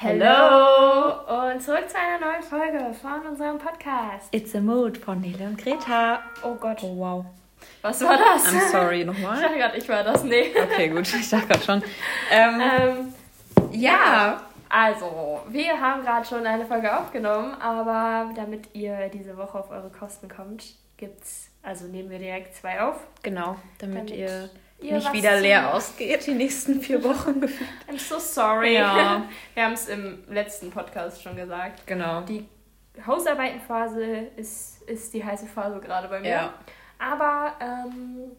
Hello und zurück zu einer neuen Folge von unserem Podcast. It's a Mood von Nele und Greta. Oh Gott. Oh wow. Was war das? I'm sorry, Ich nochmal. dachte gerade, ich war das. Nee. Okay, gut, ich dachte gerade schon. Ähm, Ähm, ja. also, wir haben gerade schon eine Folge aufgenommen, aber damit ihr diese Woche auf eure Kosten kommt, gibt's, also nehmen wir direkt zwei auf. Genau, damit, Damit ihr, ihr nicht wieder leer ausgeht die nächsten vier Wochen gefühlt. I'm so sorry. Ja. Wir haben es im letzten Podcast schon gesagt. Genau. Die Hausarbeitenphase ist, ist die heiße Phase gerade bei mir. Ja. Aber ähm,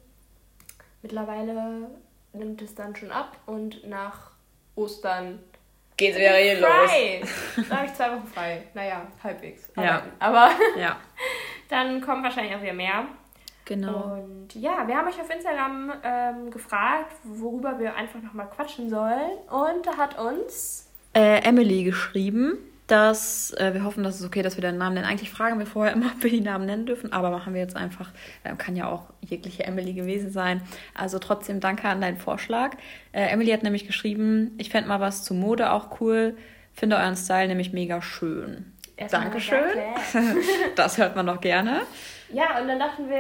mittlerweile nimmt es dann schon ab und nach Ostern Geht's wieder hier los. frei. Da habe ich zwei Wochen frei. Naja, halbwegs. Ja. Aber Ja, dann kommen wahrscheinlich auch wieder mehr. Genau. Und ja, wir haben euch auf Instagram ähm, gefragt, worüber wir einfach nochmal quatschen sollen. Und da hat uns Äh, Emily geschrieben, dass äh, wir hoffen, dass es okay, dass wir den Namen nennen. Eigentlich fragen wir vorher immer, ob wir die Namen nennen dürfen, aber machen wir jetzt einfach. Äh, kann ja auch jegliche Emily gewesen sein. Also trotzdem danke an deinen Vorschlag. Äh, Emily hat nämlich geschrieben, ich fände mal was zu Mode auch cool. Finde euren Style nämlich mega schön. erstmal Dankeschön. danke. Das hört man doch gerne. Ja, und dann dachten wir,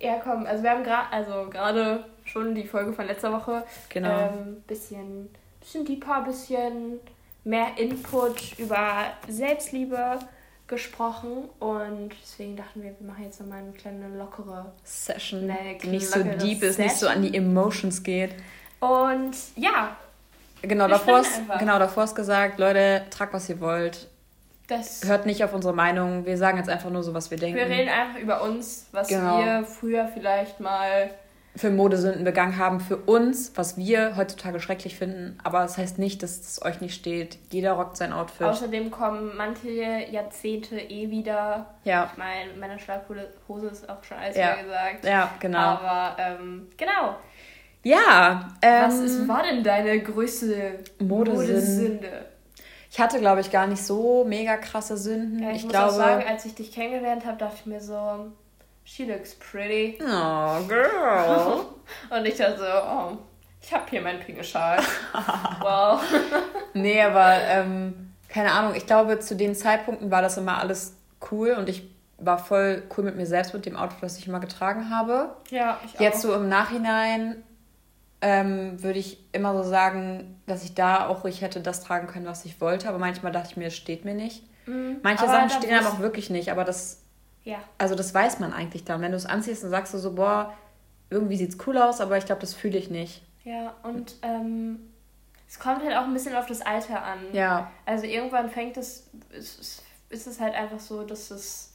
ja komm, also wir haben gerade, also gerade schon die Folge von letzter Woche, Genau. ähm, bisschen, bisschen deeper, bisschen mehr Input über Selbstliebe gesprochen und deswegen dachten wir, wir machen jetzt nochmal eine kleine lockere Session, die nicht so deep ist, nicht so an die Emotions geht. und ja, Genau, davor ist, genau, davor ist gesagt, Leute, tragt, was ihr wollt. Das, Hört nicht auf unsere Meinung. Wir sagen jetzt einfach nur so, was wir denken. wir reden einfach über uns, was Genau. wir früher vielleicht mal für Modesünden begangen haben, für uns, was wir heutzutage schrecklich finden. Aber das heißt nicht, dass es euch nicht steht. Jeder rockt sein Outfit. Außerdem kommen manche Jahrzehnte eh wieder. ja, Ich meine, mit meiner Schlaghose ist auch schon alles Ja. gesagt. ja, genau. Aber ähm, genau. ja, ähm, Was ist, war denn deine größte Modesünde? Modesünde? Ich hatte, glaube ich, gar nicht so mega krasse Sünden. Ja, ich, ich muss glaube. auch sagen, als ich dich kennengelernt habe, dachte ich mir so, she looks pretty. oh, girl. Und ich dachte so, oh, ich habe hier meinen pinken Schal. wow. nee, aber ähm, keine Ahnung. Ich glaube, zu den Zeitpunkten war das immer alles cool und ich war voll cool mit mir selbst, mit dem Outfit, das ich immer getragen habe. Ja, ich Jetzt auch. so im Nachhinein ähm, würde ich immer so sagen, dass ich da auch ruhig hätte das tragen können, was ich wollte. Aber manchmal dachte ich mir, es steht mir nicht. Mhm. Manche Aber Sachen stehen wusst- auch wirklich nicht, aber das, Ja, also das weiß man eigentlich dann. Wenn du es anziehst, dann sagst du so, boah, irgendwie sieht's cool aus, aber ich glaube, das fühle ich nicht. ja. Und ähm, es kommt halt auch ein bisschen auf das Alter an. Ja, Also irgendwann fängt es, ist- ist es halt einfach so, dass es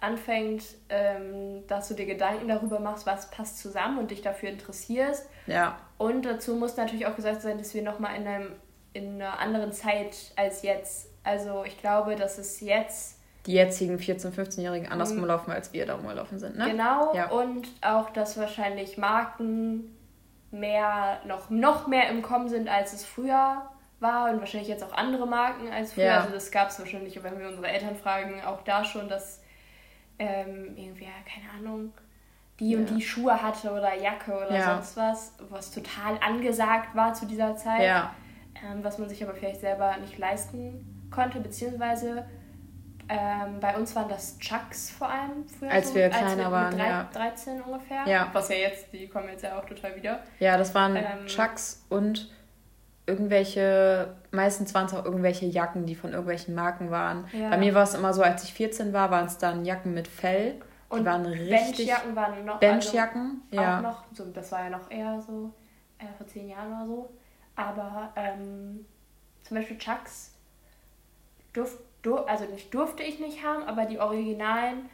anfängt, ähm, dass du dir Gedanken darüber machst, was passt zusammen und dich dafür interessierst. ja, Und dazu muss natürlich auch gesagt sein, dass wir nochmal in, einem, in einer anderen Zeit als jetzt. Also ich glaube, dass es jetzt die jetzigen 14-, 15-Jährigen anders rumlaufen, als wir da rumgelaufen sind, ne? Mhm. genau Ja. und auch, dass wahrscheinlich Marken mehr noch, noch mehr im Kommen sind, als es früher war und wahrscheinlich jetzt auch andere Marken als früher. Ja. Also das gab es wahrscheinlich, wenn wir unsere Eltern fragen, auch da schon, dass ähm, irgendwie, ja, keine Ahnung, die und Ja. die Schuhe hatte oder Jacke oder Ja. sonst was, was total angesagt war zu dieser Zeit, Ja, ähm, was man sich aber vielleicht selber nicht leisten konnte, beziehungsweise ähm, bei uns waren das Chucks vor allem früher. Als so, wir kleiner mit waren, drei- ja. 13 ungefähr. Ja. Was ja jetzt, die kommen jetzt ja auch total wieder. ja, das waren Ähm, Chucks und irgendwelche, meistens waren es auch irgendwelche Jacken, die von irgendwelchen Marken waren. Ja. Bei mir war es immer so, als ich 14 war, waren es dann Jacken mit Fell. Die Und waren richtig. Benchjacken waren noch. Benchjacken, also ja. Auch noch, so, das war ja noch eher so äh, vor zehn Jahren oder so. Aber ähm, zum Beispiel Chucks durf, du, also nicht durfte ich nicht haben, aber die Originalen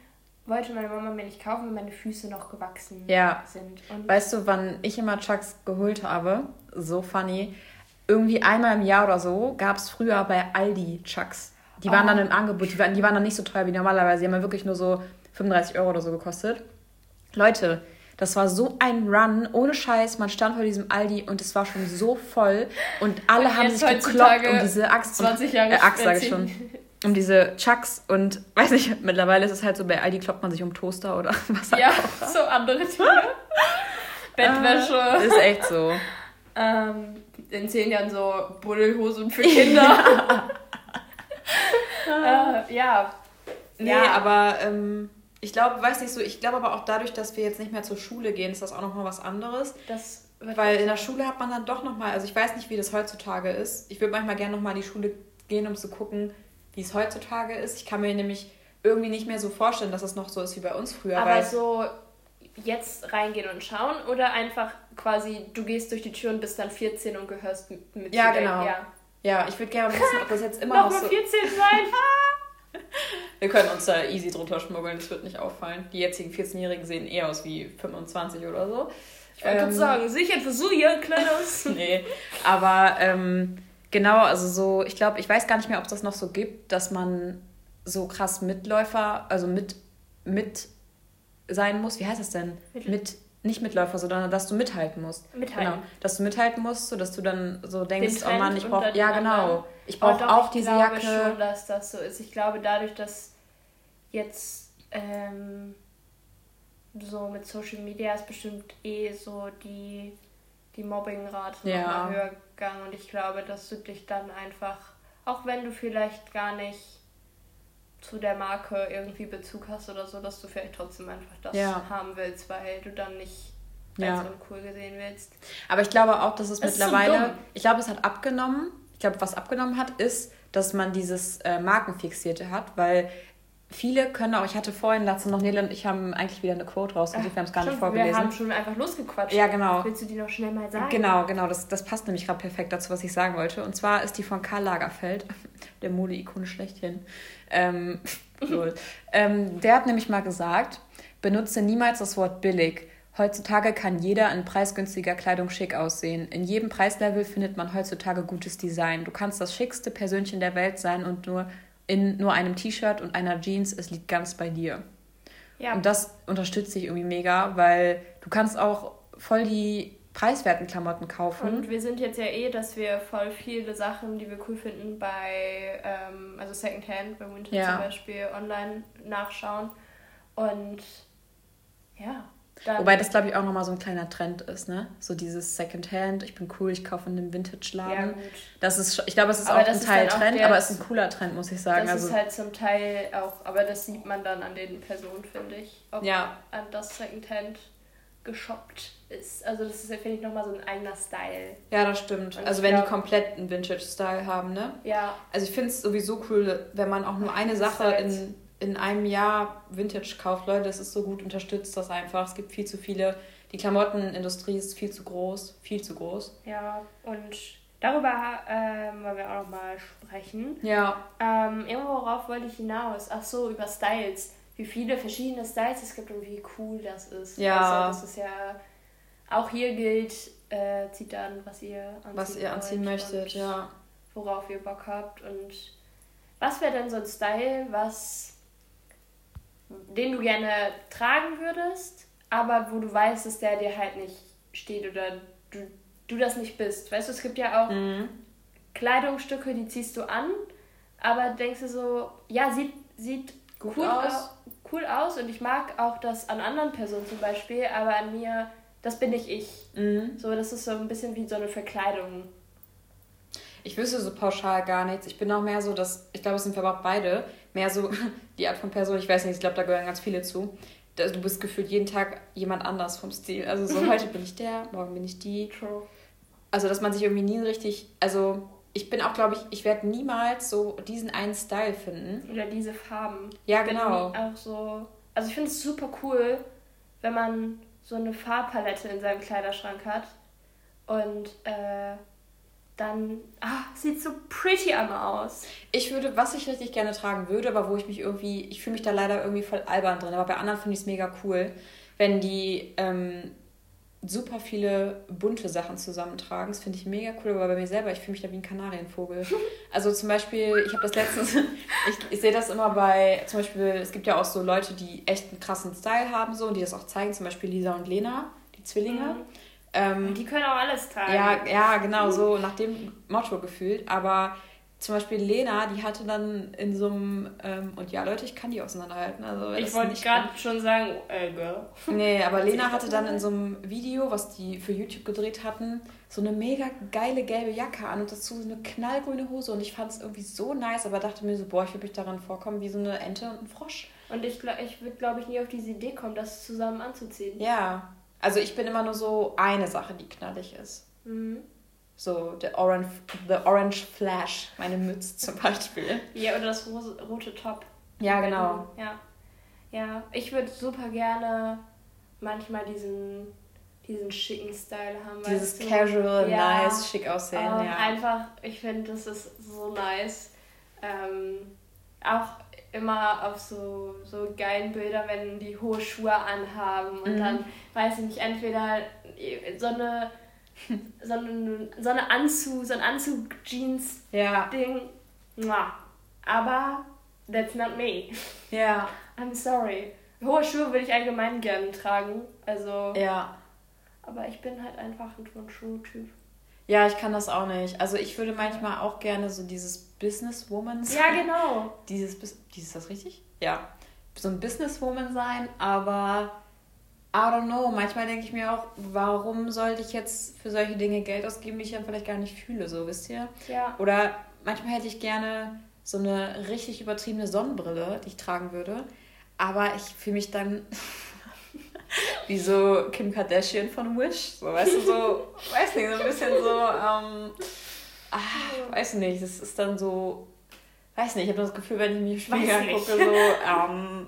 wollte meine Mama mir nicht kaufen, weil meine Füße noch gewachsen Ja. sind. Und Weißt du, wann ich immer Chucks geholt habe? So funny. Irgendwie einmal im Jahr oder so gab es früher bei Aldi Chucks. Die waren Oh. dann im Angebot. Die waren, die waren dann nicht so teuer wie normalerweise. Die haben ja wirklich nur so 35 Euro oder so gekostet. Leute, das war so ein Run, ohne Scheiß. Man stand vor diesem Aldi und es war schon so voll. Und alle Und haben sich gekloppt um diese Axt. 20 und, Jahre äh, Axt, sage ich schon. Um diese Chucks und weiß nicht, mittlerweile ist es halt so, bei Aldi kloppt man sich um Toaster oder was Ja, so andere Dinge. Bettwäsche. Ist echt so. Ähm, in zehn Jahren so Buddelhosen für Kinder. äh, ja. Nee, ja. aber ähm, ich glaube, weiß nicht so, ich glaube aber auch dadurch, dass wir jetzt nicht mehr zur Schule gehen, ist das auch nochmal was anderes. Das weil in der Schule hat man dann doch nochmal, also ich weiß nicht, wie das heutzutage ist. Ich würde manchmal gerne nochmal in die Schule gehen, um zu gucken, wie es heutzutage ist. Ich kann mir nämlich irgendwie nicht mehr so vorstellen, dass es noch so ist wie bei uns früher. Aber so jetzt reingehen und schauen oder einfach quasi, du gehst durch die Tür und bist dann 14 und gehörst mit Ja, genau. Ja. ja, ich würde gerne wissen, ob das jetzt immer noch, noch so... 14 sein! Wir können uns da easy drunter schmuggeln, das wird nicht auffallen. Die jetzigen 14-Jährigen sehen eher aus wie 25 oder so. Ich wollte ähm, gerade sagen, sicher für so hier kleines. nee, aber ähm, genau, also so, ich glaube, ich weiß gar nicht mehr, ob es das noch so gibt, dass man so krass Mitläufer, also mit, mit sein muss. Wie heißt das denn? Mit, mit nicht Mitläufer, sondern dass du mithalten musst. Mithalten. Genau. Dass du mithalten musst, sodass du dann so denkst, oh Mann, ich brauche. Ja, genau. Ich brauche oh, auch diese Jacke. Ich glaube schon, dass das so ist. Ich glaube, dadurch, dass jetzt ähm, so mit Social Media ist bestimmt eh so die, die Mobbingrate ja. nochmal höher gegangen. Und ich glaube, dass du dich dann einfach, auch wenn du vielleicht gar nicht zu der Marke irgendwie Bezug hast oder so, dass du vielleicht trotzdem einfach das ja. haben willst, weil du dann nicht als ja. uncool gesehen willst. Aber ich glaube auch, dass es, es mittlerweile, ich glaube, es hat abgenommen. Ich glaube, was abgenommen hat, ist, dass man dieses äh, Markenfixierte hat, weil viele können auch, ich hatte vorhin dazu noch Nele und ich haben eigentlich wieder eine Quote rausgesucht, wir haben es gar nicht vorgelesen. Wir haben schon einfach losgequatscht. Ja, genau. Willst du die noch schnell mal sagen? Genau, genau, das, das passt nämlich gerade perfekt dazu, was ich sagen wollte. Und zwar ist die von Karl Lagerfeld, der Mode-Ikone schlechthin. Ähm, ähm, der hat nämlich mal gesagt, benutze niemals das Wort billig. Heutzutage kann jeder in preisgünstiger Kleidung schick aussehen. In jedem Preislevel findet man heutzutage gutes Design. Du kannst das schickste Persönchen der Welt sein und nur in nur einem T-Shirt und einer Jeans, es liegt ganz bei dir. Ja. Und das unterstützt dich irgendwie mega, weil du kannst auch voll die preiswerten Klamotten kaufen. Und wir sind jetzt ja eh, dass wir voll viele Sachen, die wir cool finden, bei, ähm, also Secondhand, bei Winter ja. zum Beispiel, online nachschauen. Und ja, Wobei das, glaube ich, auch nochmal so ein kleiner Trend ist, ne? So dieses Secondhand, ich bin cool, ich kaufe in einem Vintage-Laden. Ja, das ist, ich glaube, es ist aber auch ein Teil Trend, der, aber es ist ein cooler Trend, muss ich sagen. Das also, ist halt zum Teil auch, aber das sieht man dann an den Personen, finde ich. Ob ja. an das Secondhand geshoppt ist. Also das ist ja, finde ich, nochmal so ein eigener Style. Ja, das stimmt. Und also wenn glaub, die komplett einen Vintage-Style haben, ne? Ja. Also ich finde es sowieso cool, wenn man auch nur eine Sache halt in in einem Jahr Vintage kauft, Leute, das ist so gut, unterstützt das einfach. Es gibt viel zu viele. Die Klamottenindustrie ist viel zu groß, viel zu groß. Ja, und darüber ähm, wollen wir auch noch mal sprechen. Ja. Ähm, irgendwo worauf wollte ich hinaus? Ach so, über Styles. Wie viele verschiedene Styles es gibt und wie cool das ist. Ja. Also, das ist ja, auch hier gilt, äh, zieht dann, was ihr anziehen, was ihr anziehen möchtet, ja. Worauf ihr Bock habt und was wäre denn so ein Style, was den du gerne tragen würdest, aber wo du weißt, dass der dir halt nicht steht oder du, du das nicht bist. Weißt du, es gibt ja auch mhm. Kleidungsstücke, die ziehst du an, aber denkst du so, ja, sieht, sieht Gut cool aus. cool aus und ich mag auch das an anderen Personen zum Beispiel, aber an mir, das bin nicht ich. Mhm. So, das ist so ein bisschen wie so eine Verkleidung. Ich wüsste so pauschal gar nichts. Ich bin auch mehr so, dass, ich glaube, es sind wir aber auch beide, mehr so die Art von Person, ich weiß nicht, ich glaube, da gehören ganz viele zu. Du bist gefühlt jeden Tag jemand anders vom Stil. Also so heute bin ich der, morgen bin ich die. True. Also dass man sich irgendwie nie richtig, also ich bin auch, glaube ich, ich werde niemals so diesen einen Style finden. Oder diese Farben. Ja, genau. Auch so, also ich finde es super cool, wenn man so eine Farbpalette in seinem Kleiderschrank hat und äh, dann ah, sieht so pretty einmal aus. Ich würde, was ich richtig gerne tragen würde, aber wo ich mich irgendwie, ich fühle mich da leider irgendwie voll albern drin, aber bei anderen finde ich es mega cool, wenn die ähm, super viele bunte Sachen zusammentragen. Das finde ich mega cool, aber bei mir selber, ich fühle mich da wie ein Kanarienvogel. Also zum Beispiel, ich habe das letztens, ich, ich sehe das immer bei, zum Beispiel, es gibt ja auch so Leute, die echt einen krassen Style haben so und die das auch zeigen, zum Beispiel Lisa und Lena, die Zwillinge. Mhm ähm, die können auch alles tragen. Ja, ja, genau, so nach dem Motto gefühlt. Aber zum Beispiel Lena, die hatte dann in so einem, ähm, und ja Leute, ich kann die auseinanderhalten. Also, ich wollte gerade schon sagen, äh, girl. Nee, aber Lena hatte dann in so einem Video, was die für YouTube gedreht hatten, so eine mega geile gelbe Jacke an und dazu so eine knallgrüne Hose und ich fand es irgendwie so nice, aber dachte mir so, boah, ich würde mich daran vorkommen wie so eine Ente und ein Frosch. Und ich, ich würde, glaube ich, nie auf diese Idee kommen, das zusammen anzuziehen. Ja, also ich bin immer nur so eine Sache, die knallig ist. Mhm. So, the orange, the orange Flash, meine Mütze zum Beispiel. Ja, oder das rote Top. Ja, genau. Ja, ja. ich würde super gerne manchmal diesen, diesen schicken Style haben. Dieses casual, ja. nice, schick aussehen, um, ja. Einfach, ich finde, das ist so nice. Ähm, auch immer auf so, so geilen Bildern, wenn die hohe Schuhe anhaben und mhm. dann, weiß ich nicht, entweder so eine so ein, so eine Anzug, so ein Anzug-Jeans-Ding. Ja. Aber that's not me. Ja. I'm sorry. Hohe Schuhe würde ich allgemein gerne tragen. Also. Ja. Aber ich bin halt einfach ein Turnschuh-Typ. Ja, ich kann das auch nicht. Also ich würde manchmal auch gerne so dieses Businesswoman sein. Ja, genau. Dieses, dieses ist das richtig? Ja. So ein Businesswoman sein, aber I don't know. Manchmal denke ich mir auch, warum sollte ich jetzt für solche Dinge Geld ausgeben, die ich dann vielleicht gar nicht fühle, so wisst ihr? Ja. Oder manchmal hätte ich gerne so eine richtig übertriebene Sonnenbrille, die ich tragen würde. Aber ich fühle mich dann wie so Kim Kardashian von Wish. So, weißt du, so, weiß nicht, so ein bisschen so, ähm, ach, weiß nicht, das ist dann so, weiß nicht, ich habe das Gefühl, wenn ich mich Spiegel angucke, so, ähm,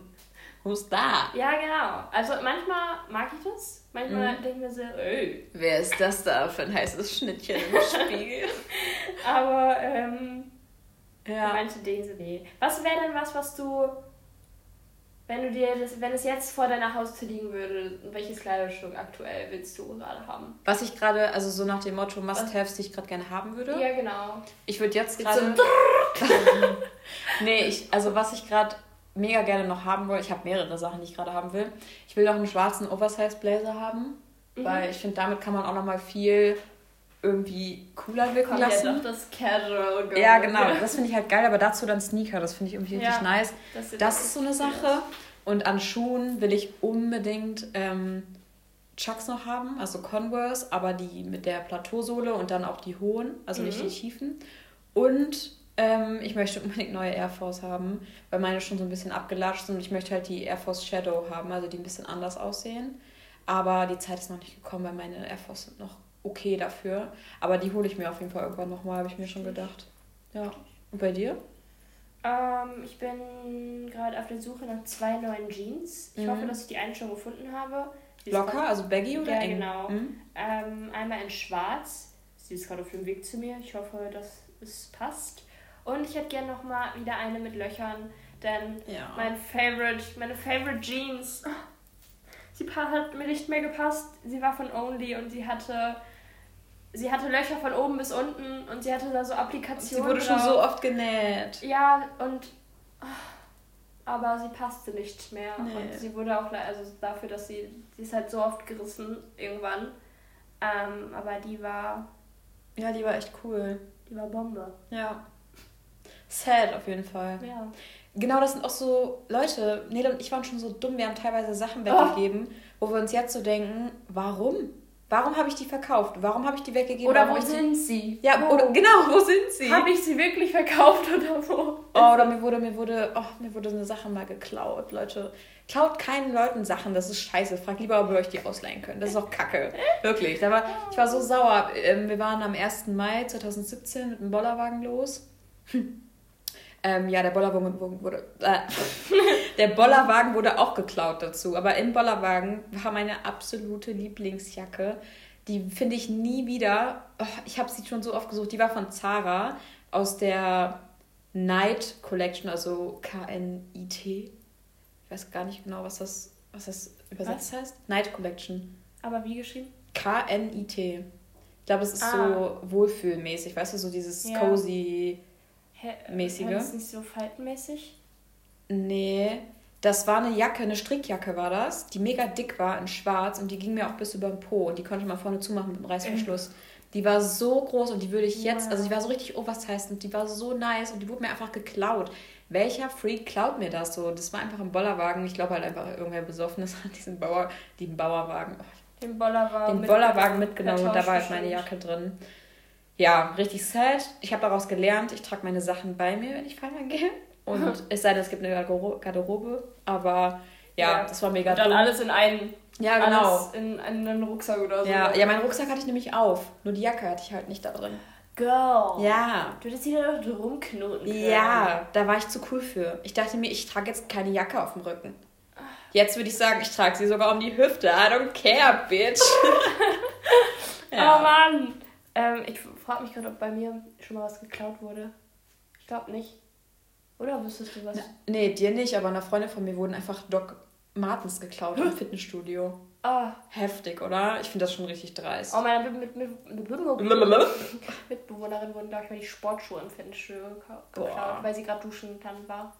Who's da? Ja, genau. Also manchmal mag ich das. Manchmal mhm. denke ich mir so, ey. Wer ist das da für ein heißes Schnittchen im Spiegel? Aber, ähm, ja. manche Dinge so, nee. Was wäre denn was, was du, wenn du dir das, wenn es jetzt vor deiner Haustür liegen würde, welches Kleidungsstück aktuell willst du gerade haben? Was ich gerade, also so nach dem Motto Must-Haves, die ich gerade gerne haben würde? Ja, genau. Ich würde jetzt gerade. So nee, ich, also was ich gerade mega gerne noch haben wollte. Ich habe mehrere Sachen, die ich gerade haben will. Ich will noch einen schwarzen Oversize-Blazer haben, mhm. weil ich finde, damit kann man auch noch mal viel irgendwie cooler wirken Kommt lassen. Ja, doch das Casual Girl. Ja, genau. Das finde ich halt geil, aber dazu dann Sneaker. Das finde ich irgendwie richtig ja, nice. Das, das ist so eine Sache. Und an Schuhen will ich unbedingt ähm, Chucks noch haben, also Converse, aber die mit der Plateausohle und dann auch die hohen, also mhm. nicht die tiefen. Und ähm, ich möchte unbedingt neue Air Force haben, weil meine schon so ein bisschen abgelatscht sind ich möchte halt die Air Force Shadow haben, also die ein bisschen anders aussehen. Aber die Zeit ist noch nicht gekommen, weil meine Air Force sind noch okay dafür. Aber die hole ich mir auf jeden Fall irgendwann nochmal, habe ich mir schon gedacht. Ja. Und bei dir? Ähm, ich bin gerade auf der Suche nach zwei neuen Jeans. Ich mhm. hoffe, dass ich die eine schon gefunden habe. Locker, also baggy oder ja, eng? genau. Mhm. Ähm, einmal in schwarz. Sie ist gerade auf dem Weg zu mir. Ich hoffe, dass es passt. Und ich hätte gerne noch mal wieder eine mit Löchern, denn ja. mein Favorite, meine Favorite Jeans, sie hat mir nicht mehr gepasst. Sie war von Only und sie hatte sie hatte Löcher von oben bis unten und sie hatte da so Applikationen. Sie wurde schon so oft genäht. Ja, und aber sie passte nicht mehr nee. und sie wurde auch also dafür, dass sie sie ist halt so oft gerissen irgendwann. Ähm, aber die war ja, die war echt cool. Die war Bombe. Ja. Sad auf jeden Fall. Ja. Genau, das sind auch so Leute, Nele und ich waren schon so dumm, wir haben teilweise Sachen weggegeben, oh. wo wir uns jetzt so denken, warum? Warum habe ich die verkauft? Warum habe ich die weggegeben? Oder wo sind sie? Ja, wo? Oder, genau, wo sind sie? Habe ich sie wirklich verkauft oder wo? Oh, oder mir wurde, mir wurde, oh, mir wurde eine Sache mal geklaut, Leute. Klaut keinen Leuten Sachen, das ist scheiße. Fragt lieber, ob ihr euch die ausleihen könnt. Das ist auch kacke. Wirklich. Da war, ich war so sauer. Ähm, wir waren am 1. Mai 2017 mit dem Bollerwagen los. Ähm, ja, der Bollerwagen wurde, äh, der Bollerwagen wurde auch geklaut dazu. Aber im Bollerwagen war meine absolute Lieblingsjacke. Die finde ich nie wieder. Oh, ich habe sie schon so oft gesucht. Die war von Zara aus der Night Collection, also K-N-I-T. Ich weiß gar nicht genau, was das, was das übersetzt was? heißt. Night Collection. Aber wie geschrieben? K-N-I-T. Ich glaube, es ist ah. so wohlfühlmäßig, weißt du, so dieses ja. cozy mäßige. War das nicht so faltenmäßig? Nee, das war eine Jacke, eine Strickjacke war das, die mega dick war in schwarz und die ging mir auch bis über den Po und die konnte man vorne zumachen mit dem Reißverschluss. Die war so groß und die würde ich jetzt, also die war so richtig oversized und die war so nice und die wurde mir einfach geklaut. Welcher Freak klaut mir das so? Das war einfach ein Bollerwagen. Ich glaube halt einfach irgendwer Besoffenes hat diesen Bauer, den Bauerwagen, oh, Den Bollerwagen. den Bollerwagen mitgenommen und da war halt meine. Jacke drin. Ja, richtig sad. Ich habe daraus gelernt, ich trage meine Sachen bei mir, wenn ich feiern gehe. Und es sei denn, es gibt eine Garderobe, aber ja, Ja. das war mega Und dann dumm. alles in einen. Ja, genau. In einen Rucksack oder so. Ja, ja, meinen Rucksack hatte ich nämlich auf. Nur die Jacke hatte ich halt nicht da drin. Girl. Ja. Du hättest sie da doch rumknoten können. Ja, da war ich zu cool für. Ich dachte mir, ich trage jetzt keine Jacke auf dem Rücken. Jetzt würde ich sagen, ich trage sie sogar um die Hüfte. I don't care, bitch. Oh Mann. Ähm, ich frage mich gerade, ob bei mir schon mal was geklaut wurde. Ich glaube nicht. Oder wüsstest du was? Nee, dir nicht, aber einer Freundin von mir wurden einfach Doc Martens geklaut im Fitnessstudio. Ah. Heftig, oder? Ich finde das schon richtig dreist. Oh, meiner mit, mit, mit, mit, Blablabla. Mitbewohnerin wurden, glaube ich, mal die Sportschuhe im Fitnessstudio Boah. geklaut, weil sie gerade duschen dann war.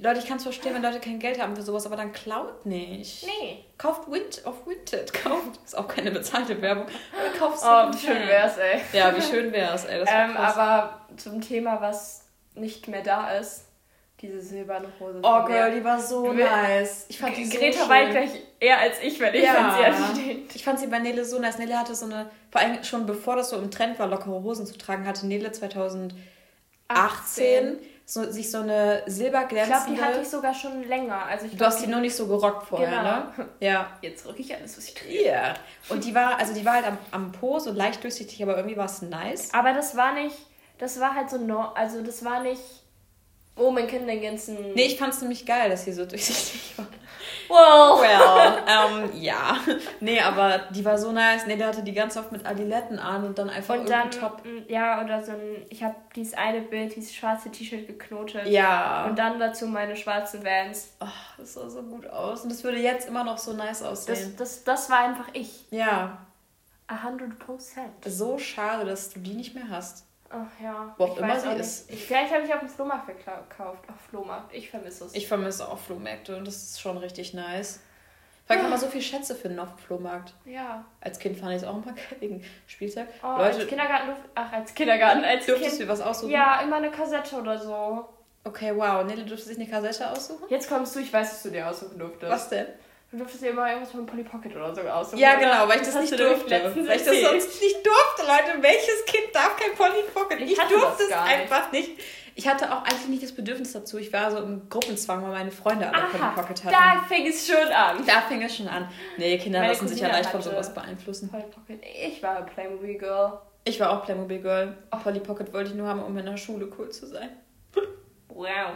Leute, ich kann es verstehen, wenn Leute kein Geld haben für sowas, aber dann klaut nicht. Nee. Kauft Wind auf Vinted. Kauft. Ist auch keine bezahlte Werbung. Aber kauft Oh, wie schön wär's, ey. Ja, wie schön wär's, ey. Das Ähm, krass. aber zum Thema, was nicht mehr da ist, diese silberne Hose. Oh. Girl, die war so will- nice. Ich fand die so Greta schön. weint gleich eher als ich, wenn ich Ja. an sie anstehe. Ich fand sie bei Nele so nice. Nele hatte so eine, vor allem schon bevor das so im Trend war, lockere Hosen zu tragen, hatte Nele 2018 so, sich so eine Ich glaube, die silberglänzende... hatte ich sogar schon länger. Also ich du glaub, hast die nur nicht so gerockt vorher, Genau. ne? Ja. Jetzt rück ich alles, was ich drehe. Ja. Und die war, also die war halt am, am Po, so leicht durchsichtig, aber irgendwie war es nice. Aber das war nicht, das war halt so, no, also das war nicht, oh, man kennt den ganzen... Nee, ich fand es nämlich geil, dass sie so durchsichtig war. Wow. Well, ähm, ja. Nee, aber die war so nice. Nee, der hatte die ganz oft mit Adiletten an und dann einfach Und dann, Top. m, ja, oder so ein, ich habe dieses eine Bild, dieses schwarze T-Shirt geknotet. Ja. Und dann dazu meine schwarzen Vans. Oh, das sah so gut aus. Und das würde jetzt immer noch so nice Das, aussehen. das, das war einfach ich. ja. A hundred percent. So schade, dass du die nicht mehr hast. Ach ja. Wo auch ich immer weiß sie auch ist. Nicht. Ich, vielleicht habe ich auf dem Flohmarkt gekauft. Auf Flohmarkt. Ich vermisse es. Ich vermisse auch Flohmärkte und das ist schon richtig nice. Weil kann man so viel Schätze finden auf dem Flohmarkt. ja. Als Kind fand ich es auch immer geil wegen Spielzeug. Oh, Leute, als Kindergarten Ach, als Kindergarten. Als dürftest Kind. du dir was aussuchen? Ja, immer eine Kassette oder so. Okay, wow. Nele, dürftest du sich eine Kassette aussuchen? Jetzt kommst du, ich weiß, dass du dir aussuchen durftest. Was denn? Du durftest dir immer irgendwas von Polly Pocket oder so aussuchen. Ja, genau, weil ich das, hast nicht durfte. Weil ich das sonst nicht durfte, Leute. Welches Kind darf kein Polly Pocket? Ich Ich, durfte das es nicht. einfach nicht. Ich hatte auch eigentlich nicht das Bedürfnis dazu. Ich war so im Gruppenzwang, weil meine Freunde alle Polly Pocket hatten. da fing es schon an. Da fing es schon an. Nee, Kinder Meine lassen sich ja leicht von sowas beeinflussen. Polly Pocket. Ich war Playmobil Girl. Ich war auch Playmobil Girl. Polly Pocket wollte ich nur haben, um in der Schule cool zu sein. Wow.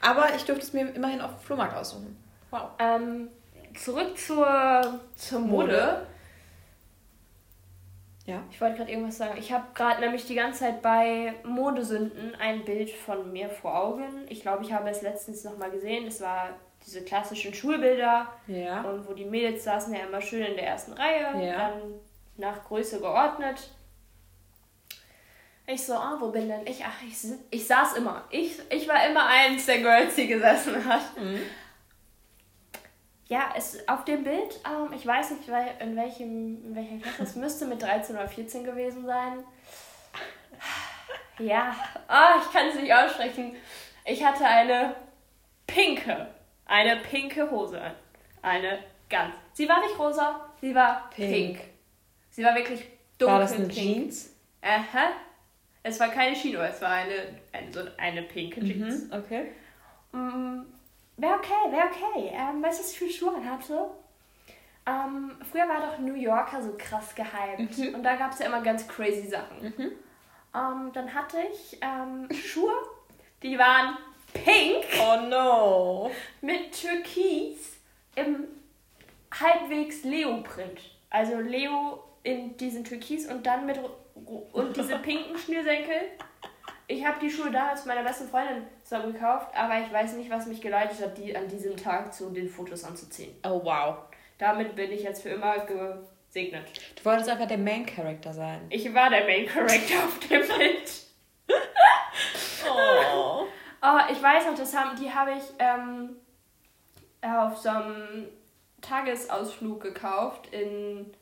Aber ich durfte es mir immerhin auf dem Flohmarkt aussuchen. Wow. Ähm, zurück zur, zur Mode. Mode. Ja. Ich wollte gerade irgendwas sagen. Ich habe gerade nämlich die ganze Zeit bei Modesünden ein Bild von mir vor Augen. Ich glaube, ich habe es letztens nochmal gesehen. Das war diese klassischen Schulbilder. Ja. Und wo die Mädels saßen ja immer schön in der ersten Reihe. Ja. Dann nach Größe geordnet. Ich so, ah, wo bin denn ich? Ach, ich, ich saß immer. Ich, ich war immer eins der Girls, die gesessen hat. Mhm. Ja, es auf dem Bild, ähm, ich weiß nicht, in, welchem, in welcher Klasse, es müsste mit 13 oder 14 gewesen sein. Ja, ah, ich kann es nicht aussprechen. Ich hatte eine pinke, eine pinke Hose an. Eine ganz. Sie war nicht rosa, sie war pink. Pink. Sie war wirklich dunkel War das eine pink. Jeans? Aha. Es war keine Chino, es war eine, eine, so eine pinke Jeans. Mhm. Okay. Wäre okay, wäre okay. Ähm, weißt du, was ich für Schuhe hatte? Ähm, früher war doch New Yorker so krass gehypt. Mhm. Und da gab es ja immer ganz crazy Sachen. Ähm, dann hatte ich ähm, Schuhe, die waren pink Oh no. mit Türkis im halbwegs Leo-Print. Also Leo in diesen Türkis und dann mit und diese pinken Schnürsenkel. Ich habe die Schuhe damals meiner besten Freundin zusammen gekauft, aber ich weiß nicht, was mich geleitet hat, die an diesem Tag zu den Fotos anzuziehen. Oh wow. Damit bin ich jetzt für immer gesegnet. Du wolltest einfach der Main Character sein. Ich war der Main Character auf dem Bild. Oh. Oh, ich weiß noch, das haben, die habe ich ähm, auf so einem Tagesausflug gekauft in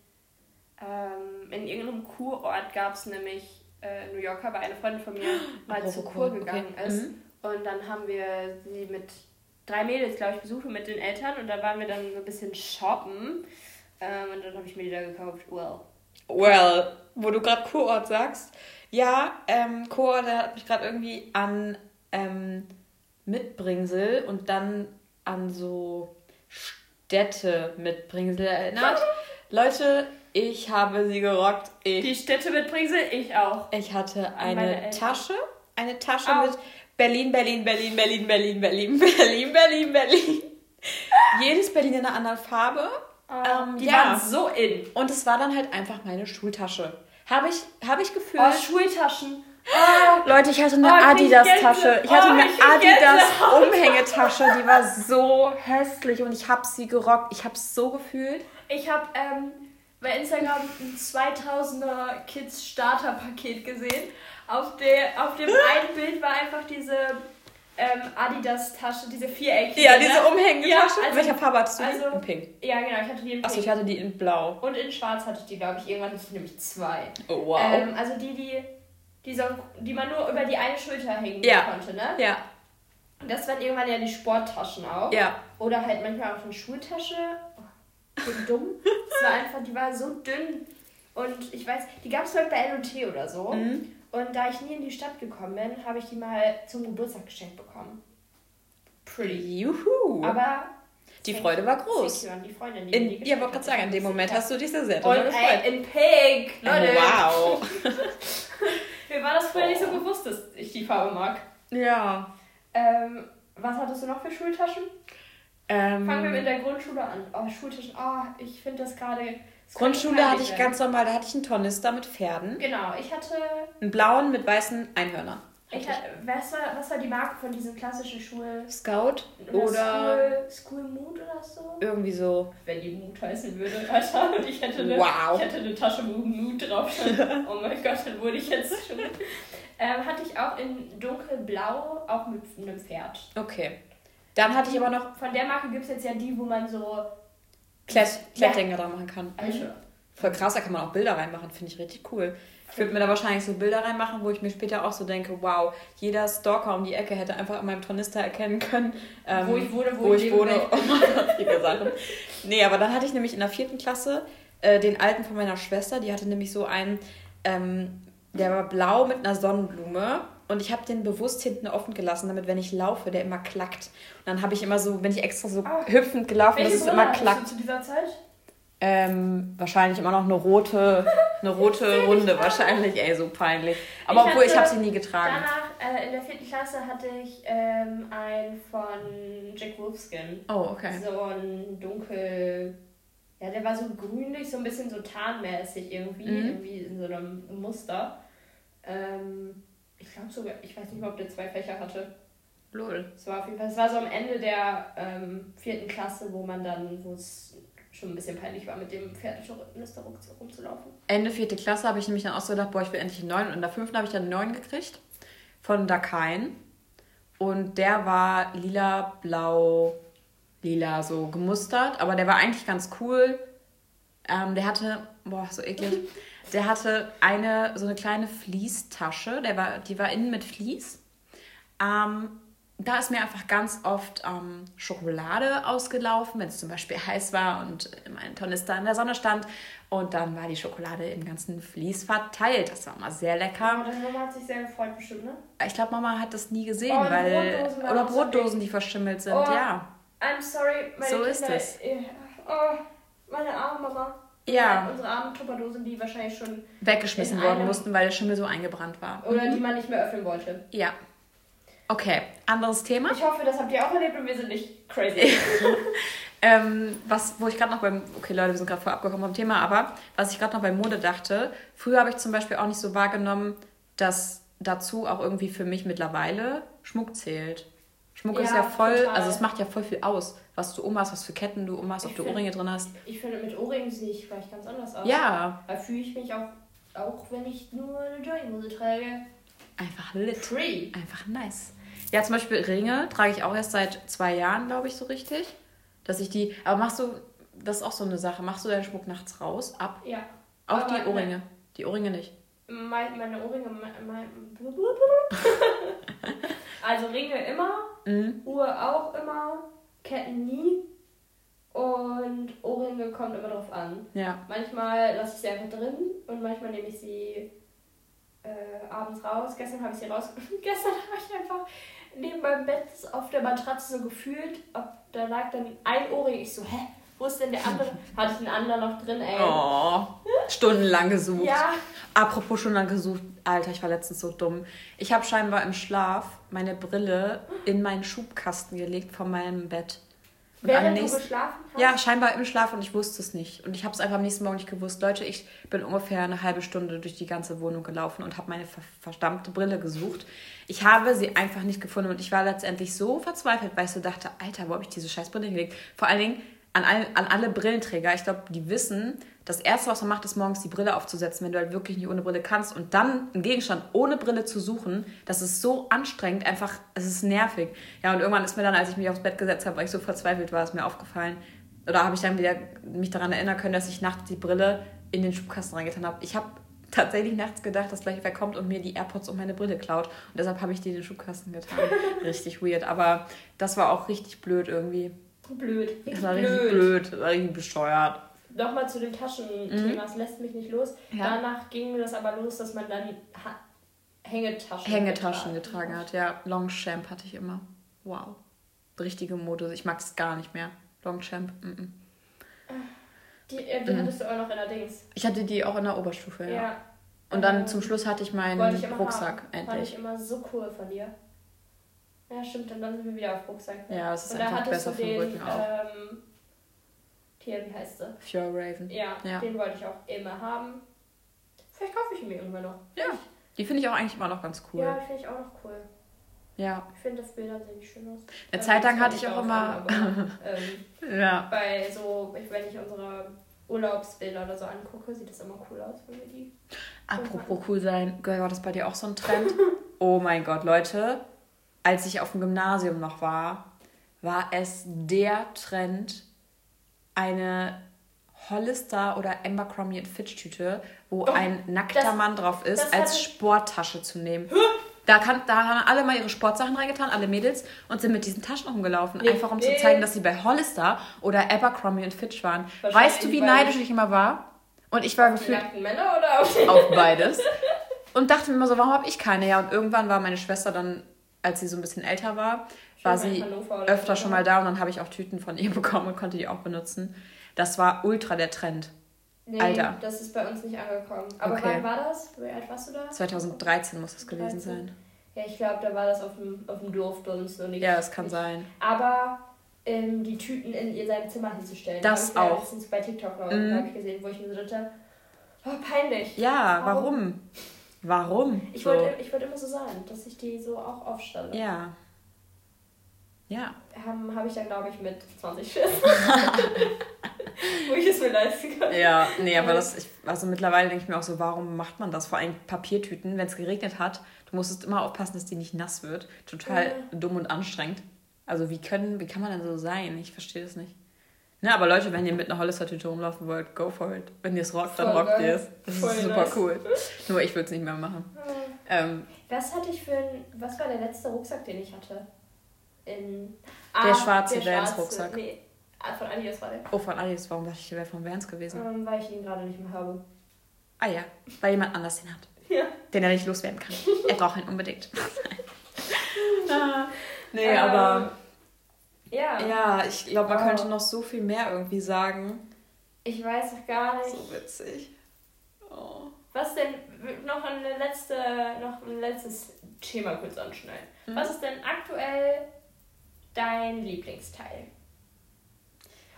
ähm, in irgendeinem Kurort gab es nämlich äh, New Yorker, weil eine Freundin von mir mal zur Kur gegangen okay. ist. Mhm. Und dann haben wir sie mit drei Mädels, glaube ich, besucht und mit den Eltern. Und da waren wir dann so ein bisschen shoppen. Ähm, und dann habe ich mir die da gekauft. Well. Well, wo du gerade Kurort sagst. Ja, ähm, Kurort der hat mich gerade irgendwie an ähm, Mitbringsel und dann an so Städte Mitbringsel erinnert. Leute, ich habe sie gerockt. Ich, Die Städte mit Bringsel, ich auch. ich hatte eine. Tasche, eine Tasche Auch. mit Berlin, Berlin, Berlin, Berlin, Berlin, Berlin, Berlin, Berlin, Berlin. Jedes Berlin in einer anderen Farbe. Ähm, die ja. waren so in. Und es war dann halt einfach meine Schultasche. Habe ich, hab ich gefühlt. Oh, Schultaschen. Oh, Leute, ich hatte eine Oh, ich Adidas-Tasche. Gänse- Ich hatte oh, eine ich. Adidas-Umhängetasche. Die war so hässlich und ich habe sie gerockt. Ich habe es so gefühlt. ich habe ähm, bei Instagram ein 2000er Kids Starter-Paket gesehen. Auf, der, auf dem einen Bild war einfach diese ähm, Adidas-Tasche, diese viereckige. Ja, diese ne? Umhängetasche. Ja, also- Welcher Farbe hattest du? die? also- in Pink. Ja, genau, ich hatte die in Achso, Pink. ich hatte die in Blau. Und in Schwarz hatte ich die, glaube ich. Irgendwann hatte ich nämlich zwei. Oh, wow. Ähm, also die, die, die, so, die man nur über die eine Schulter hängen Ja. konnte, ne? ja, Und das waren irgendwann ja die Sporttaschen auch. ja. Oder halt manchmal auch eine Schultasche. Oh, so dumm. Das war einfach, die war so dünn. Und ich weiß, die gab es halt bei L&T oder so. Mhm. Und da ich nie in die Stadt gekommen bin, habe ich die mal zum Geburtstag geschenkt bekommen. Pretty. Juhu. Aber die Freude war groß. Die Freundin, die In, die ja, wollte gerade sagen, in dem Moment hast du dich sehr, sehr darüber gefreut. in Pink, Leute. wow. Mir war das früher nicht so bewusst, dass ich die Farbe mag. Ja. Ähm, was hattest du noch für Schultaschen? Ähm, Fangen wir mit der Grundschule an. Oh, Schultaschen. Oh, ich finde das gerade. Grundschule hatte ich werden. ganz normal, da hatte ich einen Tornister mit Pferden. Genau, ich hatte. Einen blauen mit weißen Einhörnern. Ich was, war, was war die Marke von diesen klassischen Schul. Scout oder School, School Mood oder so? irgendwie so. Wenn die Mood heißen würde, Alter. Und ich hätte eine, Wow. ich hätte eine Tasche, wo Mood drauf stand. Oh mein Gott, dann wurde ich jetzt schon. Ähm, hatte ich auch in dunkelblau, auch mit einem Pferd. Okay. Dann hatte ich aber noch Von der Marke gibt es jetzt ja die, wo man so. Klett Ja. Klettdinger dran machen kann. Alter. Voll krass, da kann man auch Bilder reinmachen, finde ich richtig cool. Ich würde mir da wahrscheinlich so Bilder reinmachen, wo ich mir später auch so denke, wow, jeder Stalker um die Ecke hätte einfach an meinem Tornister erkennen können, ähm, Wo ich wohne, wo wo ich ich wohne. und viele Sachen. Nee, aber dann hatte ich nämlich in der vierten Klasse äh, den alten von meiner Schwester, die hatte nämlich so einen, ähm, der war blau mit einer Sonnenblume und ich habe den bewusst hinten offen gelassen, damit wenn ich laufe, der immer klackt. Und dann habe ich immer so, bin ich extra so Ah. hüpfend gelaufen, dass es immer klackt. zu dieser Zeit? Ähm, wahrscheinlich immer noch eine rote, eine rote Runde, wahrscheinlich, ey, so peinlich. Aber Ich obwohl, ich habe sie nie getragen. Danach, äh, in der vierten Klasse, hatte ich ähm, einen von Jack Wolfskin. Oh, okay. So ein dunkel. Ja, der war so grünlich, so ein bisschen so tarnmäßig irgendwie. Mhm. Irgendwie in so einem Muster. Ähm, ich glaube sogar, ich weiß nicht mal, ob der zwei Fächer hatte. Lol. Es war auf jeden Fall, es war so am Ende der ähm, vierten Klasse, wo man dann, wo es schon ein bisschen peinlich war, mit dem Pferdetornister rum- rumzulaufen. Ende vierte Klasse habe ich nämlich dann auch so gedacht, boah, ich will endlich einen neuen. Und in der fünften habe ich dann einen neuen gekriegt. Von Dakain. Und der war lila, blau, lila, so gemustert. Aber der war eigentlich ganz cool. Ähm, der hatte, boah, so eklig. Der hatte eine, so eine kleine Fließtasche. Der war, die war innen mit Vlies. Ähm, da ist mir einfach ganz oft ähm, Schokolade ausgelaufen, wenn es zum Beispiel heiß war und mein Tornister in der Sonne stand. Und dann war die Schokolade im ganzen Vlies verteilt. Das war immer sehr lecker. Deine Mama hat sich sehr gefreut, bestimmt, ne? Ich glaube, Mama hat das nie gesehen, Oh, weil. Brotdosen Oder Brotdosen, die verschimmelt sind, Oh. ja. I'm sorry, meine So Kinder, ist es. Oh, meine arme Mama. Ja. Unsere armen Tupperdosen, die wahrscheinlich schon. Weggeschmissen worden mussten, weil der Schimmel so eingebrannt war. Oder Mhm. die man nicht mehr öffnen wollte. Ja. Okay, anderes Thema. Ich hoffe, das habt ihr auch erlebt und wir sind nicht crazy. Ähm, was, wo ich gerade noch beim, okay Leute, wir sind gerade voll abgekommen vom Thema, aber was ich gerade noch bei Mode dachte, früher habe ich zum Beispiel auch nicht so wahrgenommen, dass dazu auch irgendwie für mich mittlerweile Schmuck zählt. Schmuck ist Ja, ja voll, total. also es macht ja voll viel aus, was du umhast, was für Ketten du umhast, ob du Ohrringe drin hast. Ich finde, mit Ohrringen sehe ich vielleicht ganz anders aus. Ja, Da fühle ich mich auch, auch wenn ich nur eine Jogginghose trage, einfach lit. free. Einfach nice. Ja, zum Beispiel Ringe trage ich auch erst seit zwei Jahren, glaube ich, so richtig. Dass ich die, aber machst du, das ist auch so eine Sache, machst du deinen Schmuck nachts raus, ab? Ja. Auch Aber die Ohrringe. Die Ohrringe nicht. Mein, meine Ohrringe. Mein, mein, also Ringe immer, Mhm. Uhr auch immer, Ketten nie. Und Ohrringe kommt immer drauf an. Ja. Manchmal lasse ich sie einfach drin und manchmal nehme ich sie äh, abends raus. Gestern habe ich sie raus. Gestern habe ich einfach neben meinem Bett auf der Matratze so gefühlt, ob da lag dann ein Ohrring. Ich so, hä? Wo ist denn der andere? Hatte ich den anderen noch drin, ey. Oh. Stundenlang gesucht. Ja. Apropos stundenlang gesucht. Alter, ich war letztens so dumm. Ich habe scheinbar im Schlaf meine Brille in meinen Schubkasten gelegt von meinem Bett. Und am Während du nächsten- geschlafen hast? Ja, scheinbar im Schlaf und ich wusste es nicht. Und ich habe es einfach am nächsten Morgen nicht gewusst. Leute, ich bin ungefähr eine halbe Stunde durch die ganze Wohnung gelaufen und habe meine ver verdammte Brille gesucht. Ich habe sie einfach nicht gefunden und ich war letztendlich so verzweifelt, weil ich so dachte, Alter, wo habe ich diese scheiß Brille gelegt? Vor allen Dingen an, all, an alle Brillenträger. Ich glaube, die wissen, das Erste, was man macht, ist morgens die Brille aufzusetzen, wenn du halt wirklich nicht ohne Brille kannst. Und dann einen Gegenstand ohne Brille zu suchen, das ist so anstrengend, einfach, es ist nervig. Ja, und irgendwann ist mir dann, als ich mich aufs Bett gesetzt habe, weil ich so verzweifelt war, ist mir aufgefallen. Oder habe ich dann wieder mich daran erinnern können, dass ich nachts die Brille in den Schubkasten reingetan habe. Ich habe tatsächlich nachts gedacht, dass gleich wer kommt und mir die AirPods und meine Brille klaut. Und deshalb habe ich die in den Schubkasten getan. richtig weird. Aber das war auch richtig blöd irgendwie. Blöd. Richtig Das war richtig blöd. Das war richtig bescheuert. Nochmal zu dem Taschenthema, es lässt mich nicht los. Mhm. Ja. Danach ging das aber los, dass man dann ha Hängetaschen, Hängetaschen getragen hat. Ja, Longchamp hatte ich immer. Wow. Richtige Mode. Ich mag es gar nicht mehr. Longchamp. Mm -mm. Die, äh, die Mhm. hattest du auch noch in der Dings. Ich hatte die auch in der Oberstufe, ja. Ja. Und dann Ähm, zum Schluss hatte ich meinen ich Rucksack haben. Fand endlich. ich immer so cool von dir. Ja, stimmt, und dann sind wir wieder auf Rucksack. Ja, es ist und einfach besser vom den, Rücken auch. ähm, hier, wie heißt sie? Pure Raven. Ja, Ja. den wollte ich auch immer haben. Vielleicht kaufe ich ihn mir irgendwann noch. Ja. Die finde ich auch eigentlich immer noch ganz cool. Ja, die finde ich auch noch cool. Ja. Ich finde, das Bilder sehen schön aus. Eine Ähm, Zeit lang hatte ich auch immer. aber, ähm, Ja. bei so, wenn ich unsere Urlaubsbilder oder so angucke, sieht das immer cool aus, wenn wir die. Apropos cool sein, war das bei dir auch so ein Trend? oh mein Gott, Leute, als ich auf dem Gymnasium noch war, war es der Trend, eine Hollister oder Abercrombie Fitch Tüte, wo Oh, ein nackter das- Mann drauf ist, als Sporttasche zu nehmen. Da, kann, da haben alle mal ihre Sportsachen reingetan, alle Mädels, und sind mit diesen Taschen rumgelaufen. Nee, einfach um zu nee. zeigen, dass sie bei Hollister oder Abercrombie Fitch waren. Weißt du, wie neidisch ich immer war? Und ich war gefühlt nackten Männer oder auf auf beides. Und dachte mir immer so, warum habe ich keine? Ja, und irgendwann war meine Schwester dann, als sie so ein bisschen älter war, war Schön in sie öfter schon mal da und dann habe ich auch Tüten von ihr bekommen und konnte die auch benutzen. Das war ultra der Trend. Nee, Alter. das ist bei uns nicht angekommen. Aber Okay. wann war das? Wie alt warst du da? 2013 muss das gewesen 13. sein. Ja, ich glaube, da war das auf dem, auf dem Dorf bei uns noch nicht. Ja, das kann sein. Aber ähm, die Tüten in ihr seinem Zimmer hinzustellen. Das hab ich auch. letztens bei TikTok noch ich gesehen, wo ich mir so dachte, oh, peinlich. Ja, Warum? warum? Warum? Ich So. wollte ich wollte immer so sagen, dass ich die so auch aufstelle. Ja. Ja. Habe hab ich dann, glaube ich, mit 20 Schiss. wo ich es mir leisten kann. Ja, nee, aber das, ich, also mittlerweile denke ich mir auch so, warum macht man das? Vor allem Papiertüten, wenn es geregnet hat, du musstest immer aufpassen, dass die nicht nass wird. Total Ja. dumm und anstrengend. Also wie können, wie kann man denn so sein? Ich verstehe das nicht. Ne, aber Leute, wenn ihr mit einer Hollister-Tüte rumlaufen wollt, go for it. Wenn ihr es rockt, dann rockt ihr es. Das Voll ist super nice. cool. Nur ich würde es nicht mehr machen. Ähm, Was hatte ich für ein. Was war der letzte Rucksack, den ich hatte? In. Der schwarze Vans-Rucksack. Nee, ah, von Adidas war der. oh, von Alice, warum dachte ich, der wäre von Vans gewesen? Ähm, weil ich ihn gerade nicht mehr habe. Ah ja, weil jemand anders den hat. Ja. Den er nicht loswerden kann. Er braucht ihn unbedingt. ah, nee, Ähm, aber... Ja. Ja, ich glaube, man Oh. könnte noch so viel mehr irgendwie sagen. Ich weiß auch gar nicht. So witzig. Oh. Was denn, noch ein, letzte, noch ein letztes Thema kurz anschneiden. Mhm. Was ist denn aktuell dein Lieblingsteil?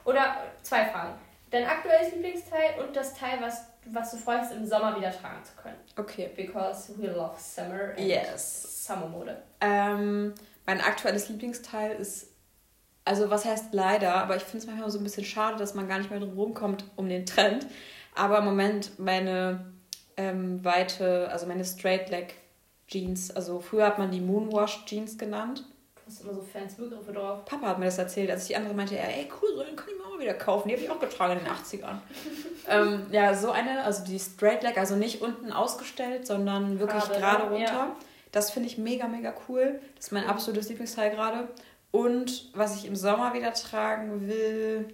Oder zwei Fragen. Dein aktuelles Lieblingsteil und das Teil, was, was du freust, im Sommer wieder tragen zu können. Okay. Because we love summer and Yes. Summermode. Ähm, mein aktuelles Lieblingsteil ist, also was heißt leider, aber ich finde es manchmal so ein bisschen schade, dass man gar nicht mehr drum rumkommt um den Trend. Aber im Moment meine ähm, weite, also meine Straight Leg Jeans, also früher hat man die Moonwash Jeans genannt. Du hast immer so fancy Begriffe drauf. Papa hat mir das erzählt, als die andere meinte, ey cool, so den kann ich mir auch wieder kaufen. Die habe ich auch getragen in den 80ern. ähm, ja, so eine, also die Straight Leg, also nicht unten ausgestellt, sondern wirklich Gerade, ne? runter. Ja. Das finde ich mega, mega cool. Das ist mein absolutes Lieblingsteil gerade. Und was ich im Sommer wieder tragen will,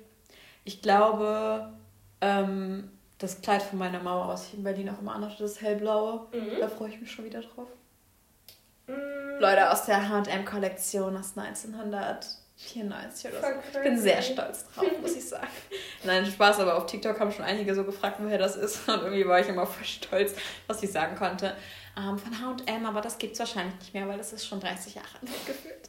ich glaube, ähm, das Kleid von meiner Mauer, was ich in Berlin auch immer anhatte, das hellblaue. Mhm. Da freue ich mich schon wieder drauf. Mm, Leute aus der H&M-Kollektion aus 1994 oder so. Ich bin sehr stolz drauf, muss ich sagen. Nein, Spaß, aber auf TikTok haben schon einige so gefragt, woher das ist. Und irgendwie war ich immer voll stolz, was ich sagen konnte. Ähm, von H&M, aber das gibt es wahrscheinlich nicht mehr, weil das ist schon 30 Jahre alt gefühlt.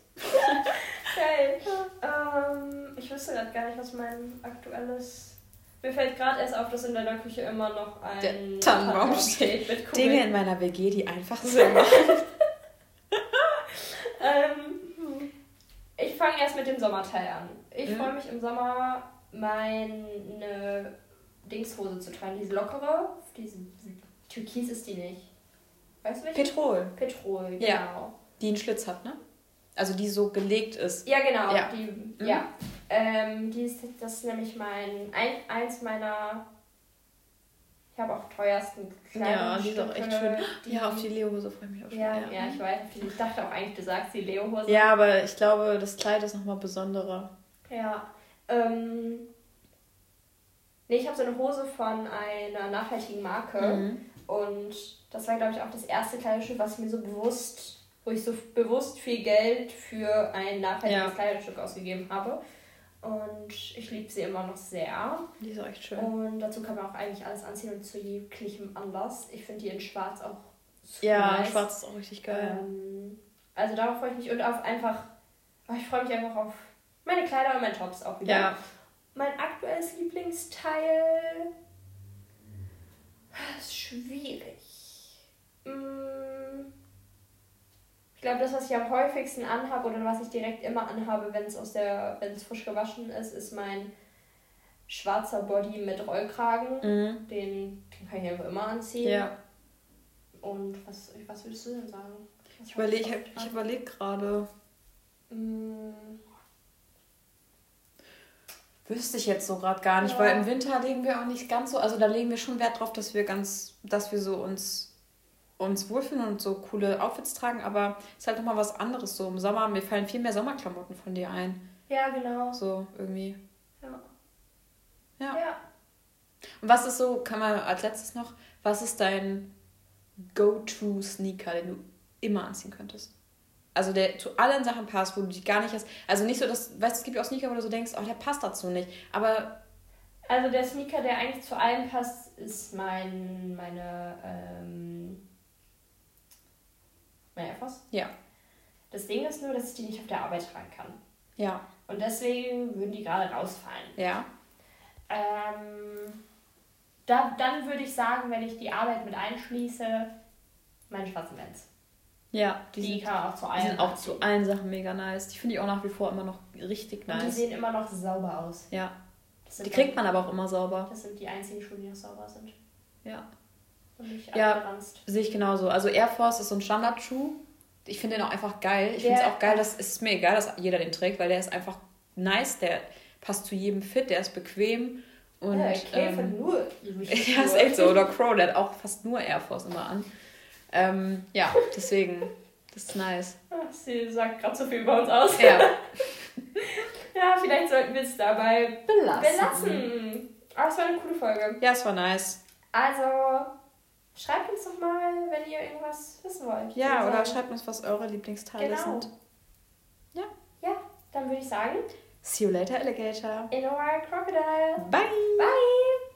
Geil. Ähm, ich wüsste gerade gar nicht, was mein aktuelles. Mir fällt gerade erst auf, dass in deiner Küche immer noch ein Der Tannenbaum steht. Kugeln. Dinge in meiner WG, die einfach Sinn machen. Ähm, ich fange erst mit dem Sommerteil an. Ich Mhm. freue mich im Sommer, meine Dingshose zu tragen. Diese lockere, diese Türkis ist die nicht. Weißt du welche? Petrol, Petrol, genau. Ja. die einen Schlitz hat, ne? Also die so gelegt ist. Ja, genau. Ja. Die, Mhm. ja. Ähm, die ist, das ist nämlich mein, ein, eins meiner, ich habe auch teuersten Ja, die ist auch echt schön. Die, Ja, auf die Leo-Hose freue ich mich auch schon. ja, ja, ich weiß. Ich dachte auch eigentlich, du sagst die Leo-Hose. Ja, aber ich glaube, das Kleid ist nochmal besonderer. Ja. Ähm, nee, ich habe so eine Hose von einer nachhaltigen Marke. Mhm. Und das war, glaube ich, auch das erste Kleidungsstück, was ich mir so bewusst, wo ich so bewusst viel Geld für ein nachhaltiges Ja. Kleidungsstück ausgegeben habe. Und ich liebe sie immer noch sehr. Die ist auch echt schön. Und dazu kann man auch eigentlich alles anziehen und zu jeglichem Anlass. Ich finde die in Schwarz auch super ja, nice. schwarz ist auch richtig geil. Ähm, also darauf freue ich mich und auf einfach, oh, ich freue mich einfach auf meine Kleider und meine Tops auch wieder. Ja, Mein aktuelles Lieblingsteil ist schwierig. Mm, Ich glaube, das, was ich am häufigsten anhabe oder was ich direkt immer anhabe, wenn es aus der, wenn es frisch gewaschen ist, ist mein schwarzer Body mit Rollkragen. mhm. Den, den kann ich einfach immer anziehen. ja. Und was, was würdest du denn sagen? Was Ich überlege du ich überleg gerade. Mm, Wüsste ich jetzt so gerade gar nicht, Ja. weil im Winter legen wir auch nicht ganz so, also da legen wir schon Wert drauf, dass wir ganz, dass wir so uns, uns wohlfühlen und so coole Outfits tragen, aber es ist halt nochmal was anderes so im Sommer. Mir fallen viel mehr Sommerklamotten von dir ein. Ja, genau. So irgendwie. Ja. Ja. ja. Und was ist so, kann man als letztes noch, was ist dein Go-To-Sneaker, den du immer anziehen könntest? Also der zu allen Sachen passt, wo du dich gar nicht hast. Also nicht so, dass, weißt du, es gibt ja auch Sneaker, wo du so denkst, oh, der passt dazu nicht. Aber Also der Sneaker, der eigentlich zu allem passt, ist mein, meine, ähm, meine Air Force. Ja. Das Ding ist nur, dass ich die nicht auf der Arbeit tragen kann. ja, Und deswegen würden die gerade rausfallen. ja, Ähm, da, dann würde ich sagen, wenn ich die Arbeit mit einschließe, meine schwarzen Vans. ja, die, Die, sind, kann man auch zu die allem sind auch zu allen Sachen mega nice. Die finde ich auch nach wie vor immer noch richtig Und die nice. sehen immer noch sauber aus. Ja, die kriegt man aber auch immer sauber. Das sind die einzigen Schuhe, die noch sauber sind. Ja. Nicht Ja. abgeranzt. Sehe ich genauso. Also Air Force ist so ein Standardschuh. Ich finde den auch einfach geil. Ich finde es auch geil, dass es ist mir egal, dass jeder den trägt, weil der ist einfach nice, der passt zu jedem fit, der ist bequem und ja, Käfer ähm, nur. ja, ist echt so. Oder Crow, der hat auch fast nur Air Force immer an. Ähm, ja, deswegen, das ist nice. Ach, Sie sagt gerade so viel über uns aus. Ja, Ja, vielleicht sollten wir es dabei belassen. belassen. Aber es war eine coole Folge. Ja, es war nice. Also, schreibt uns doch mal, wenn ihr irgendwas wissen wollt. Ja, oder sagen- schreibt uns, was eure Lieblingsteile Genau. sind. Ja, dann würde ich sagen, See you later, Alligator. in a while, Crocodile. Bye. Bye!